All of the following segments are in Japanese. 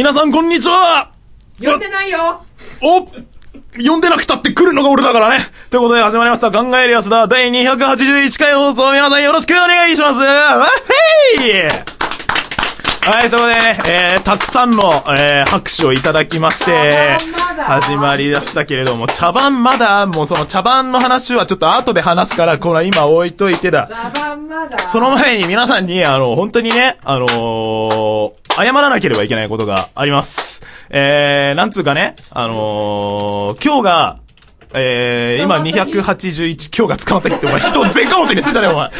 皆さんこんにちは呼んでないよお呼んでなくたって来るのが俺だからね。ということで始まりました。考えるやつだ。第281回放送。皆さんよろしくお願いします。わっへいはい、ということでね、えー、たくさんの、えー、拍手をいただきまして始まりだしたけれども、茶番まだ、もうその茶番の話はちょっと後で話すから、これ今置いといてだ。茶番まだその前に皆さんに、あの、本当にね、あのー謝らなければいけないことがあります。えー、なんつうかね、あのー今日が、えー、今281、今日が捕まった日って、お前人を全貨物にするんじゃねえ、お前。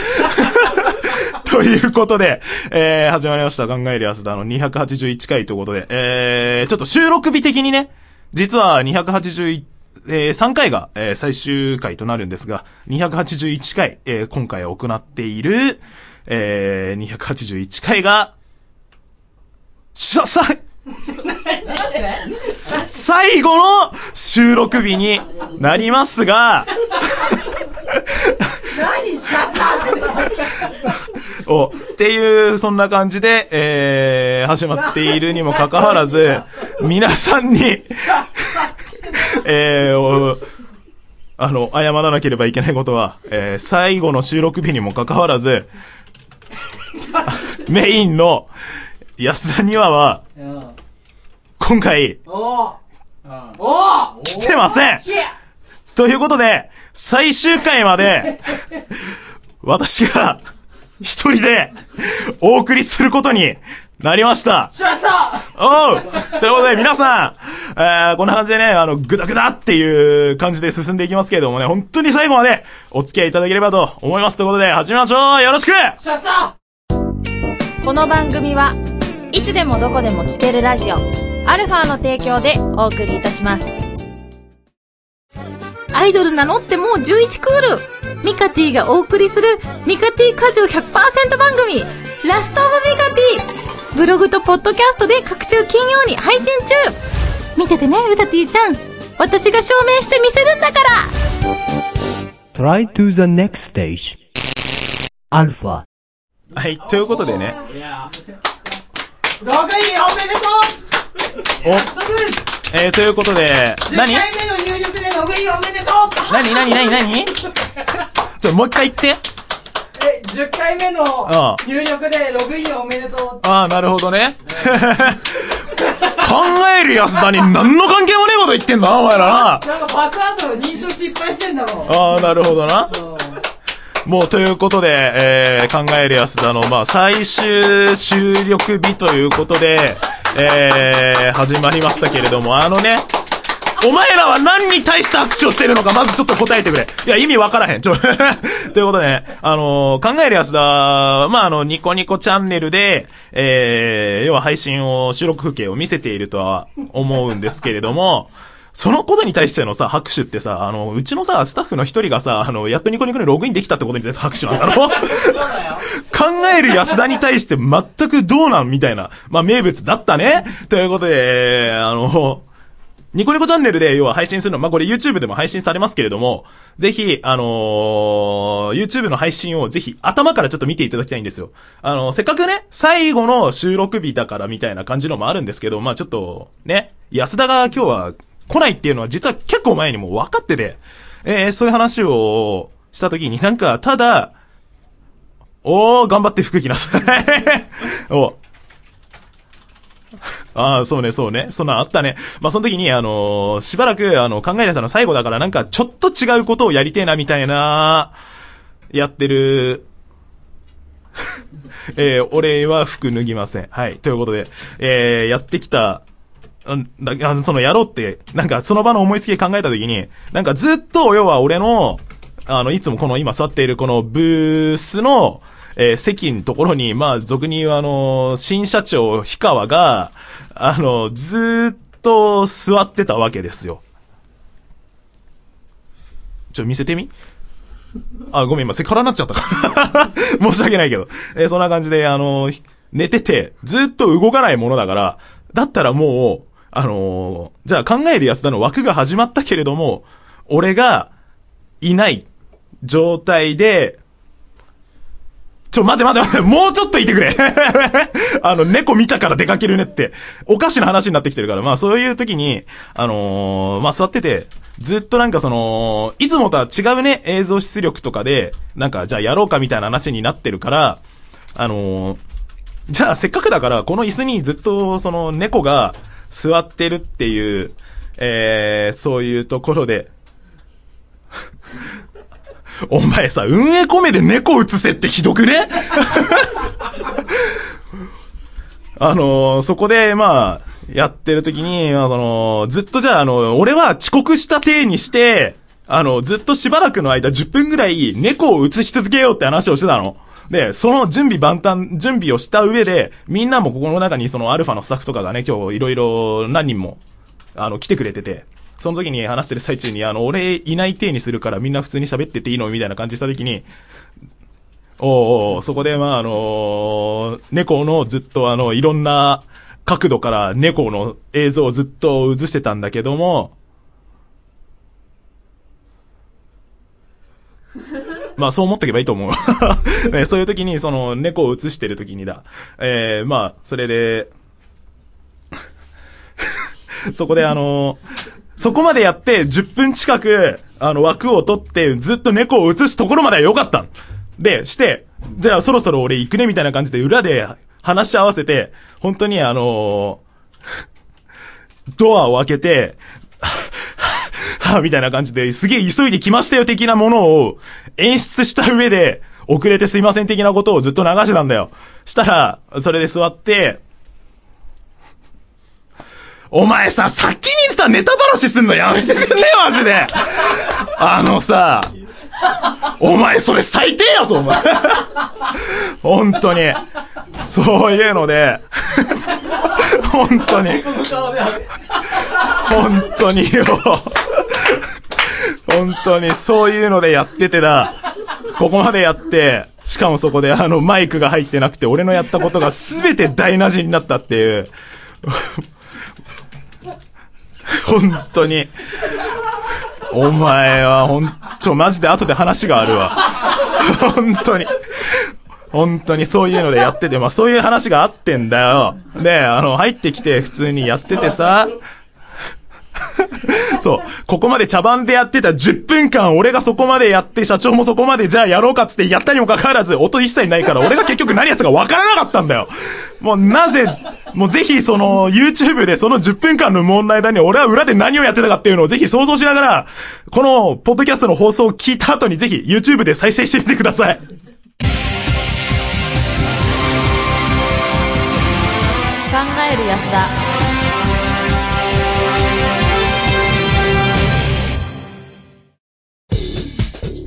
ということで、えー、始まりました。考えるやつだの281回ということで、えー、ちょっと収録日的にね、実は281、えー、3回が、えー最終回となるんですが、281回、えー今回行っている、えー、281回が、しゃ、さ、最後の収録日になりますが、何シャサってお、っていう、そんな感じで、えー、始まっているにもかかわらず、皆さんに、えー、おあの、謝らなければいけないことは、えー、最後の収録日にもかかわらず、メインの安田庭は、うん。今回、来てませんということで、最終回まで、私が、一人で、お送りすることになりました。シャサおう！ということで、皆さん、えー、こんな感じでね、あの、ぐだぐだっていう感じで進んでいきますけれどもね、本当に最後までお付き合いいただければと思います。ということで、始めましょう！よろしく！シャサこの番組はいつでもどこでも聞けるラジオアルファの提供でお送りいたしますアイドル名乗ってもう11クール。ミカティがお送りするミカティ果汁100%番組。ラストオブミカティ。ブログとポッドキャストで各週金曜に配信中。見ててねウタティちゃん。私が証明してみせるんだから。Try to the next stage. Alpha. はい、ということでね、6位おめでとお、えー、ということで、う10何回目の入力で6位おめでとう何何何何？ちょ、もう一回言って。え、10回目の入力で6位おめでとうああ、なるほどね。考える安田に何の関係もねえこと言ってんだな、お前らな。なんかパスワード認証失敗してんだろああ、なるほどな。うんもう、ということで、えー、考える安田の、まあ、最終収録日ということで、えー、始まりましたけれども、あのね、お前らは何に対して握手をしてるのか、まずちょっと答えてくれ。いや、意味わからへん。ちょ、ということでね、あのー考える安田は、まあ、あの、ニコニコチャンネルで、えー、要は配信を、収録風景を見せているとは思うんですけれども、そのことに対してのさ、拍手ってさ、あの、うちのさ、スタッフの一人がさ、あの、やっとニコニコにログインできたってことに対して拍手なんだろ？考える安田に対して全くどうなんみたいな。まあ、名物だったね。ということで、あの、ニコニコチャンネルで要は配信するの、まあ、これ YouTube でも配信されますけれども、ぜひ、あのー YouTube の配信をぜひ頭からちょっと見ていただきたいんですよ。あのーせっかくね、最後の収録日だからみたいな感じのもあるんですけど、まあ、ちょっと、ね、安田が今日は来ないっていうのは実は結構前にも分かってて、えーそういう話をした時になんか、ただ、おー、頑張って服着なさい。お ああ、そうね、そうね。そんなんあったね。まあ、その時に、あのーしばらく、あの、考えるさんの最後だから、なんか、ちょっと違うことをやりてえな、みたいな、やってる、えー俺は服脱ぎません。はい。ということで、えーやってきた、うんだあのそのやろうって、なんかその場の思いつきで考えたときに、なんかずっと、要は俺の、あの、いつもこの今座っているこのブースの、えー席のところに、まあ、俗に言うあの、新社長、氷川が、あの、ずっと座ってたわけですよ。ちょ、見せてみ？あ、ごめん、今、セクハラになっちゃったから。申し訳ないけど。えーそんな感じで、あの寝てて、ずっと動かないものだから、だったらもう、あのーじゃあ考えるやつだの枠が始まったけれども、俺が、いない状態で、ちょ、待て待て待て、もうちょっといてくれ。あの、猫見たから出かけるねって、おかしな話になってきてるから、まあそういう時に、あのーまあ座ってて、ずっとなんかその、いつもとは違うね、映像出力とかで、なんかじゃあやろうかみたいな話になってるから、あのーじゃあせっかくだから、この椅子にずっとその猫が座ってるっていう、えー、そういうところで、お前さ、運営コメで猫映せってひどくね？あのーそこで、まあ、やってる時に、まあ、その、ずっとじゃあ、あの、俺は遅刻した体にして、あの、ずっとしばらくの間10分ぐらい猫を映し続けようって話をしてたの。で、その準備万端、準備をした上で、みんなもここの中にそのアルファのスタッフとかがね、今日いろいろ何人も、あの、来てくれてて、その時に話してる最中に、あの、俺いない体にするからみんな普通に喋ってていいのみたいな感じした時に、おうおうそこで、まあ、あのー猫のずっとあの、いろんな角度から猫の映像をずっと映してたんだけども、まあそう思っておけばいいと思う。ねそういう時に、その、猫を映してる時にだ。えー、まあ、それで、そこであのそこまでやって10分近く、あの、枠を取って、ずっと猫を映すところまでは良かった。で、して、じゃあそろそろ俺行くねみたいな感じで裏で話し合わせて、本当にあのドアを開けて、はみたいな感じで、すげえ急いで来ましたよ的なものを演出した上で、遅れてすいません的なことをずっと流してたんだよ。したら、それで座って、お前さ、先にさ、ネタばらしすんのやめてくんねマジで。あのさ、お前それ最低やぞ、お前。本当に。そういうので、本当に。本当によ。本当にそういうのでやっててだ。ここまでやって、しかもそこであのマイクが入ってなくて、俺のやったことが全て台無しになったっていう。本当に。お前はほん、ちょ、マジで後で話があるわ。本当に。本当にそういうのでやってて、まあそういう話があってんだよ。で、あの、入ってきて普通にやっててさ、そう。ここまで茶番でやってた10分間、俺がそこまでやって、社長もそこまでじゃあやろうかっつってやったにもかかわらず、音一切ないから、俺が結局何やったか分からなかったんだよ。もうなぜ、もうぜひその、YouTube でその10分間の問題だに、俺は裏で何をやってたかっていうのをぜひ想像しながら、この、ポッドキャストの放送を聞いた後にぜひ YouTube で再生してみてください。考える安田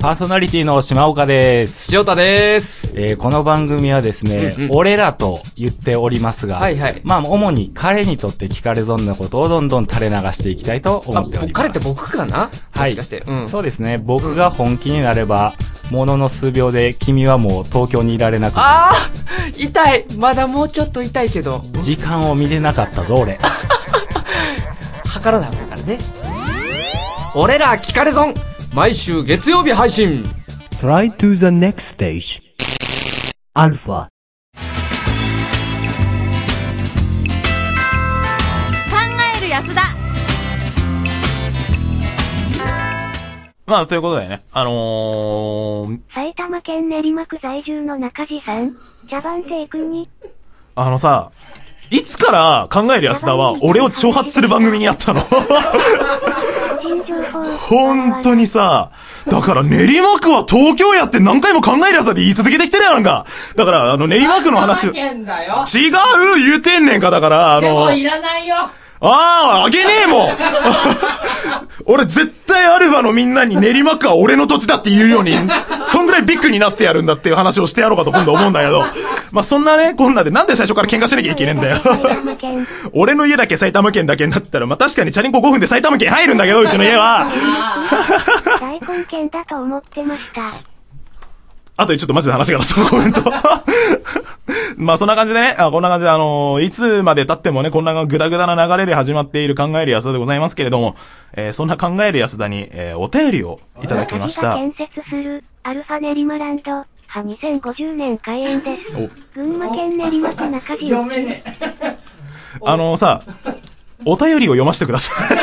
パーソナリティの島岡です。塩田です。えーこの番組はですね、うんうん俺らと言っておりますが、はいはいまあ、主に彼にとって聞かれ損なことをどんどん垂れ流していきたいと思あ、っております。彼って僕かな？はいもしかして。うん。そうですね。僕が本気になれば、ものの数秒で君はもう東京にいられなくあー痛いまだもうちょっと痛いけど、時間を見れなかったぞ、俺。測らなあかんからね。俺ら聞かれ損毎週月曜日配信 Try to the next stage. Alpha. 考える安田まあ、ということでね、あのー、埼玉県練馬区在住の中地さん、茶番生君に、あのさ、いつから考える安田は俺を挑発する番組になったの？本当にさ、だから練馬区は東京やって何回も考えるやつだって言い続けてきてるやんか。だから、あの練馬区の話、違う。言うてんねんか、だから、あの、でもいらないよ。ああ、あげねえもん 俺絶対アルファのみんなに練馬区は俺の土地だって言うように、そんぐらいビッグになってやるんだっていう話をしてやろうかと今度思うんだけど、まあそんなね、こんなでなんで最初から喧嘩しなきゃいけねえんだよ。俺の家だけ埼玉県だけになったら、まあ確かにチャリンコ5分で埼玉県入るんだけど、うちの家は。大根県だと思ってました。あとでちょっとマジで話があったコメント。まあそんな感じでね、あこんな感じであのいつまで経ってもね、こんなグダグダな流れで始まっている考える安田でございますけれども、えーそんな考える安田に、えーお便りをいただきました。建設する、アルファ練馬ランド、は2050年開園です。お群馬県練馬区中地。読めね あのさ、お便りを読ませてください。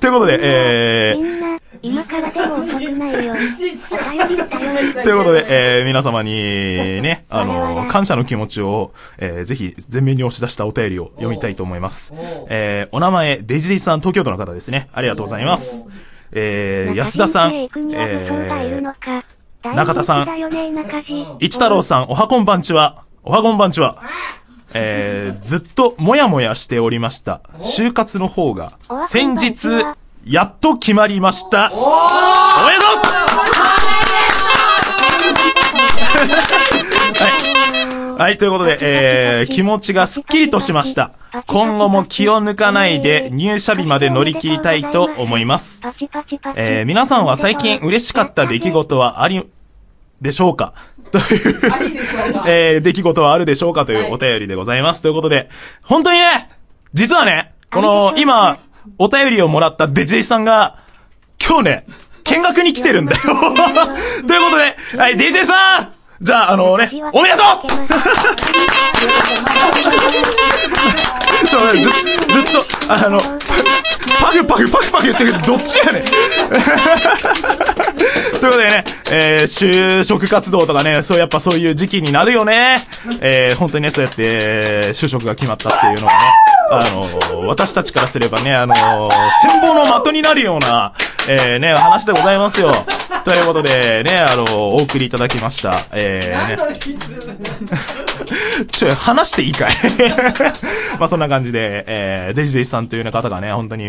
ということで、えみんな、今からでも遅くないよ。りだよ。ー、ということで、えー、皆様にね、あの、感謝の気持ちを、えー、ぜひ、前面に押し出したお便りを読みたいと思います。えー、お名前、デジデジさん、東京都の方ですね。ありがとうございます。えー、安田さん、えのか。中田さん一太郎さん、おはこんばんちは。おはこんばんちは。えー、ずっともやもやしておりました。就活の方が、先日、やっと決まりました。おめでとうはい、はいということで、えー、気持ちがすっきりとしました。今後も気を抜かないで入社日まで乗り切りたいと思います。えー、皆さんは最近嬉しかった出来事はあり、でしょうか？という、えー、出来事はあるでしょうかというお便りでございます。ということで、本当にね、実はね、この、今、お便りをもらったデジデジさんが、今日ね、見学に来てるんだよ。ということで、はい、デジデジさんじゃあ、あのね、おめでとう ちょ、ず、ずっと、あの、パフパフパフパフ言ってるけど、どっちやねん。ということでね、えー、就職活動とかね、そうやっぱそういう時期になるよね。えー、本当にね、そうやって、えー就職が決まったっていうのはね、あの私たちからすればね、あの戦望の的になるような、えー、ね、話でございますよ。ということで、ね、あのお送りいただきました。えー、ねちょ、話していいかい まあそんな感じで、えー、デジデジさんという、ね、方がね、本当に、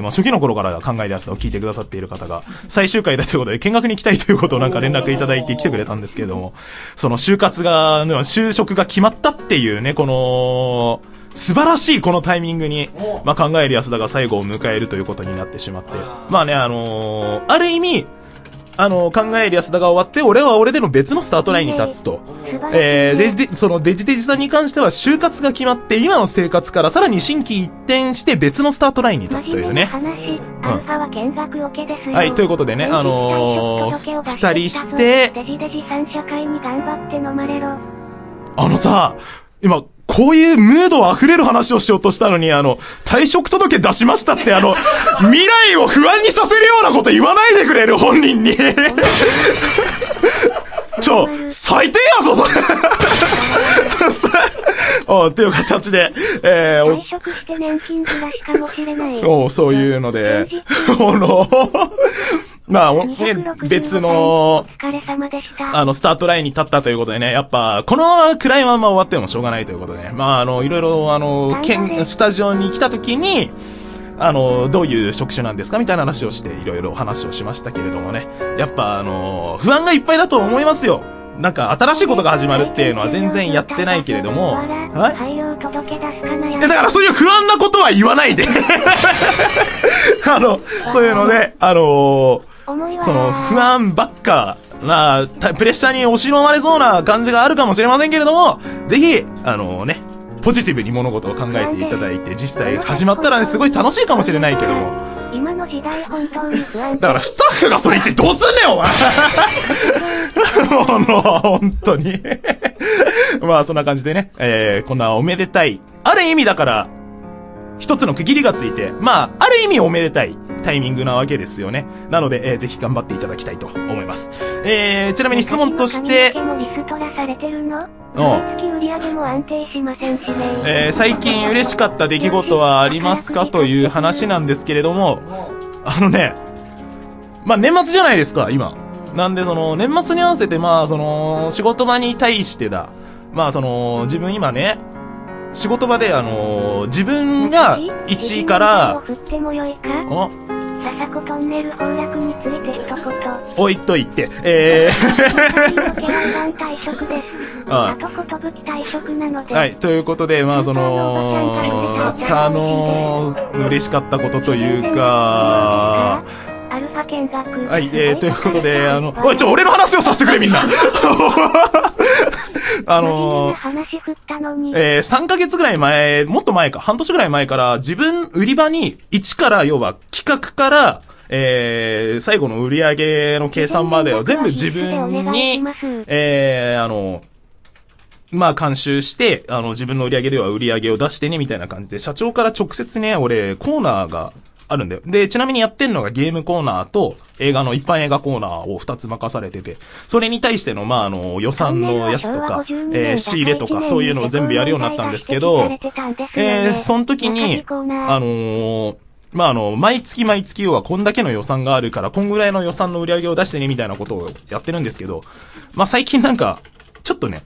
もう初期の頃から考えたやつを聞いてくださっている方が、最終回だということで、見学に来たいということをなんか連絡いただいて来てくれたんですけれども、その就活が、ね就職が決まったっていうね、この、素晴らしいこのタイミングに、まあ考える安田が最後を迎えるということになってしまって、まあね、あのーある意味、あの、考える安田が終わって、俺は俺での別のスタートラインに立つと。えー、デジデ、そのデジデジさんに関しては就活が決まって、今の生活からさらに新規一転して別のスタートラインに立つというね。はいということでねあのー二人してデジデジさん社会に頑張って飲まれろ。あのさ、今、こういうムード溢れる話をしようとしたのに、あの、退職届出しましたって、あの、未来を不安にさせるようなこと言わないでくれる、本人に。ちょ、最低やぞ、それ。さ おっていう形で、えー、退職して年金暮らしかもしれない。おおそういうので、あの、まあ、おね、265別の、お疲れ様でした。あの、スタートラインに立ったということでね、やっぱ、このまま暗いまま終わってもしょうがないということでね、まあ、あの、いろいろ、あの、けん、スタジオに来た時に、あの、どういう職種なんですかみたいな話をして、いろいろ話をしましたけれどもね、やっぱ、あの、不安がいっぱいだと思いますよ。なんか、新しいことが始まるっていうのは全然やってないけれども、はい？え、だからそういう不安なことは言わないで。あの、そういうので、あの重いわその、不安ばっかな、たプレッシャーに押し飲まれそうな感じがあるかもしれませんけれども、ぜひ、あのね、ポジティブに物事を考えていただいて、実際始まったらね、すごい楽しいかもしれないけども、今の時代本当に不安だからスタッフがそれ言ってどうすんねん、お前 あの、本当に。まあ、そんな感じでね、えー、こんなおめでたい。ある意味だから、一つの区切りがついて、まあ、ある意味おめでたいタイミングなわけですよね。なので、えーぜひ頑張っていただきたいと思います。えー、ちなみに質問として、髪の毛もリストラされてるの？おう月売り上げも安定しませんしね。えー、最近嬉しかった出来事はありますか？という話なんですけれども、あのね、まあ年末じゃないですか、今。なんでその、年末に合わせてまあその、仕事場に対してだ。まあその、自分今ね、仕事場であの、自分が1位から、振ってもよいか？お、笹子トンネル崩落について一言。置いといて、え髪の毛は退職です。ああ。はい、ということで、まあその、あの、嬉しかったことというか？はい、えー、ということで、あの、おい、ちょ、俺の話をさせてくれ、みんな あのー、話振ったのに。えー、3ヶ月ぐらい前、もっと前か、半年ぐらい前から、自分、売り場に、1から、要は、企画から、えー、最後の売り上げの計算までを全部自分に、えー、あの、まあ、監修して、あの、自分の売り上げでは売り上げを出してね、みたいな感じで、社長から直接ね、俺、コーナーがあるんだよ。で、ちなみにやってるのがゲームコーナーと、映画の一般映画コーナーを二つ任されてて、それに対しての、まあ、あの、予算のやつとか、えー、仕入れとか、そういうのを全部やるようになったんですけど、えー、その時に、あのーまあ、あの、毎月毎月要はこんだけの予算があるから、こんぐらいの予算の売り上げを出してね、みたいなことをやってるんですけど、まあ、最近なんか、ちょっとね、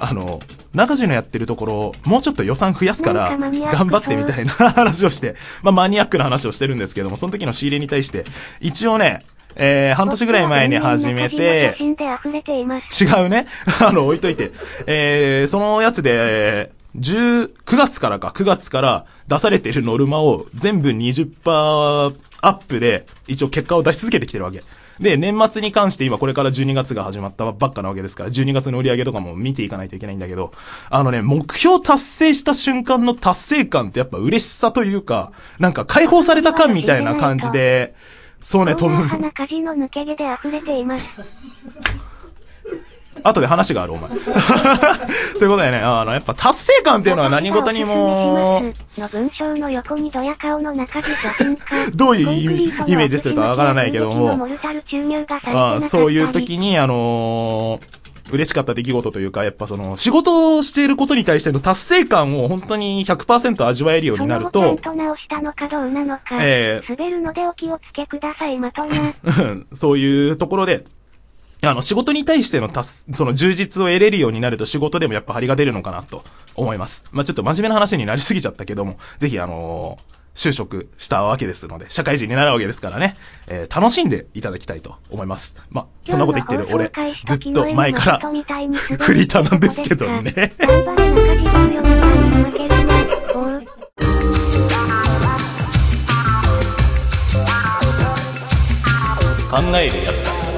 あの、中地のやってるところ、もうちょっと予算増やすから、頑張ってみたいな 話をして、まあ、マニアックな話をしてるんですけども、その時の仕入れに対して、一応ね、えー、半年ぐらい前に始めて。違うね。あの、置いといて。えー、そのやつで、10、9月からか、9月から出されてるノルマを全部20%アップで、一応結果を出し続けてきてるわけ。で、年末に関して今これから12月が始まったばっかなわけですから、12月の売り上げとかも見ていかないといけないんだけど、あのね、目標達成した瞬間の達成感ってやっぱ嬉しさというか、なんか解放された感みたいな感じで、そうね、飛ぶ。花火事の抜け毛で溢れています。後で話がある、お前。ということでね、あの、やっぱ達成感っていうのは何事にも、の文章の横にドヤ顔の中地写真家。どういうイメージしてるかわからないけどもあそういう時に、あのー嬉しかった出来事というか、やっぱその、仕事をしていることに対しての達成感を本当に100%味わえるようになるとと直したのかどうなのか。え滑るのでお気をつけください、まとな。そういうところで、あの、仕事に対しての達す、その充実を得れるようになると仕事でもやっぱ張りが出るのかなと思います。まあ、ちょっと真面目な話になりすぎちゃったけども、ぜひあのー就職したわけですので、社会人になるわけですからね、えー楽しんでいただきたいと思います。まあ、そんなこと言ってる俺、ずっと前から、フリーターなんですけどね。頑張れ中地14番に負けるな。おう。考えるやつ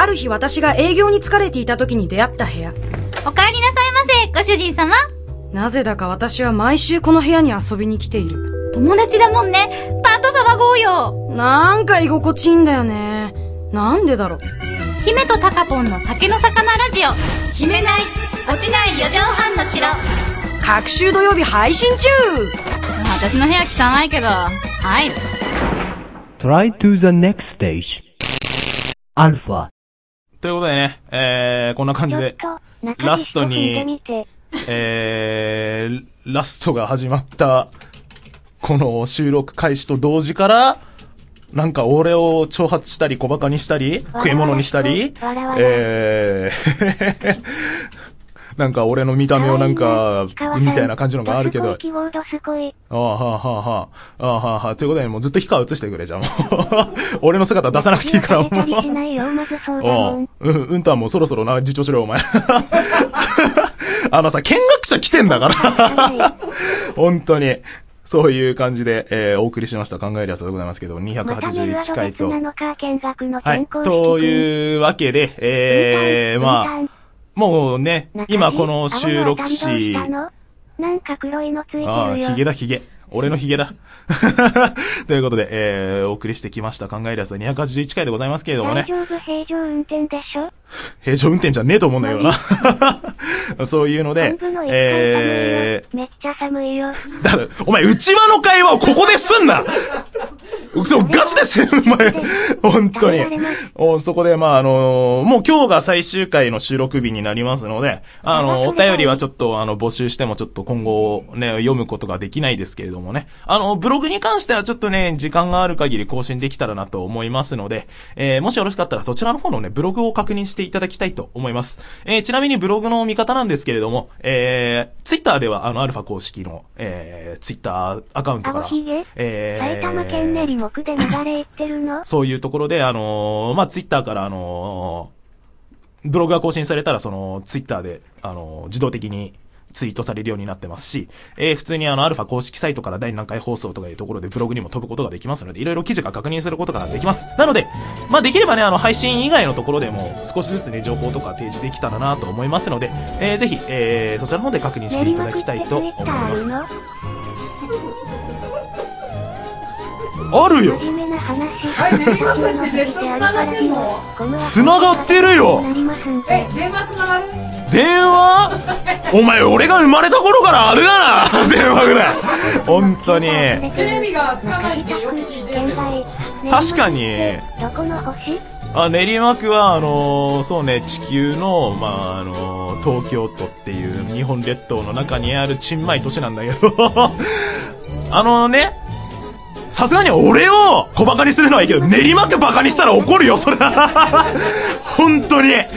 ある日私が営業に疲れていた時に出会った部屋。お帰りなさいませ、ご主人様。なぜだか私は毎週この部屋に遊びに来ている。友達だもんね。パッと騒ごうよ。なんか居心地いいんだよね。なんでだろう。姫とタカポンの酒の魚ラジオ。決めない、落ちない四畳半の城。各週土曜日配信中私の部屋汚いけど、はい。Try to the next stage. Alpha. ということでね、えー、こんな感じで、ラストに、えー、ラストが始まった、この収録開始と同時から、なんか俺を挑発したり小馬鹿にしたり、食い物にしたり、えー、なんか俺の見た目をなんか、みたいな感じのがあるけど、キーボードすごい。ああ、はあ、はあ、はあ、ああ、はあ、はあ、ということで、もうずっと氷川映してくれ、じゃあもう。俺の姿出さなくていいから、もう。あもん。うん、うんたんもそろそろな、自重しろよ、お前。あのさ、見学者来てんだから。本当に。そういう感じで、えー、お送りしました考えるやつでございますけど、281回と。はいというわけで、えー、まあ、もうね、今この収録し、なんか黒いのついてるよ。ああ、ヒゲだ、ヒゲ。俺のヒゲだ。ということで、えー、お送りしてきました考えるやつは281回でございますけれどもね大。丈夫平常運転でしょ？平常運転じゃねえと思うんだけどな。そういうのでの、え寒いよめっちゃ寒いよ。ー、だから、お前、内輪の会話をここですんなそう、ガチですよ、お前。本当に。おそこで、まあ、あのーもう今日が最終回の収録日になりますので、あのお便りはちょっと、あの、募集してもちょっと今後、ね、読むことができないですけれどもね。あの、ブログに関してはちょっとね、時間がある限り更新できたらなと思いますので、えー、もしよろしかったらそちらの方のね、ブログを確認していただきたいと思います。えー、ちなみにブログの見方なんですけれども、えー、ツイッターでは、あの、アルファ公式の、えー、ツイッターアカウントから、えー、埼玉県練馬区で流れ行ってるの？そういうところで、あのーまあ、ツイッターから、あのーブログが更新されたら、その、ツイッターで、あのー自動的にツイートされるようになってますし、えー普通にあの、アルファ公式サイトから第何回放送とかいうところでブログにも飛ぶことができますので、いろいろ記事が確認することができます。なので、まあ、できればね、あの、配信以外のところでも、少しずつね、情報とか提示できたらなと思いますので、えーぜひ、えーそちらの方で確認していただきたいと思います。のあるよ繋がってんの繋がってるよ。え、電話繋がる？電話？お前、俺が生まれた頃からあるがな電話ぐらい。本当に。テレビがつかないってよく聞いてるけど。確かに、どこの星あ、練馬区は、あのーそうね、地球の、まあ、あのー東京都っていう日本列島の中にあるちんまい都市なんだけど、あのね、さすがに俺を小馬鹿にするのはいいけど、練馬区バカにしたら怒るよ、それは。本当に。え、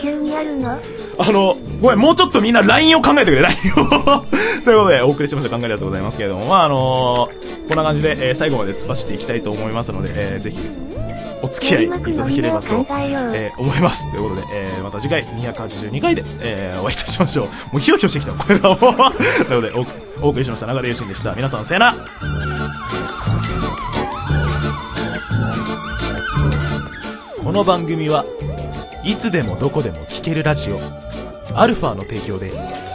急にあるの？あの、ごめん、もうちょっとみんな LINE を考えてくれ、LINE を。ということで、お送りしてました考えるやつでございますけれども、まあ、あのーこんな感じで、えー最後まで突っ走っていきたいと思いますので、えーぜひ、お付き合いいただければと、えー思います。ということで、えーまた次回282回で、えーお会いいたしましょう。もうひよひよしてきた、これがもう。ということでお、お送りしました、中田優心でした。皆さん、さよならこの番組はいつでもどこでも聴けるラジオアルファの提供で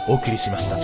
お送りしました。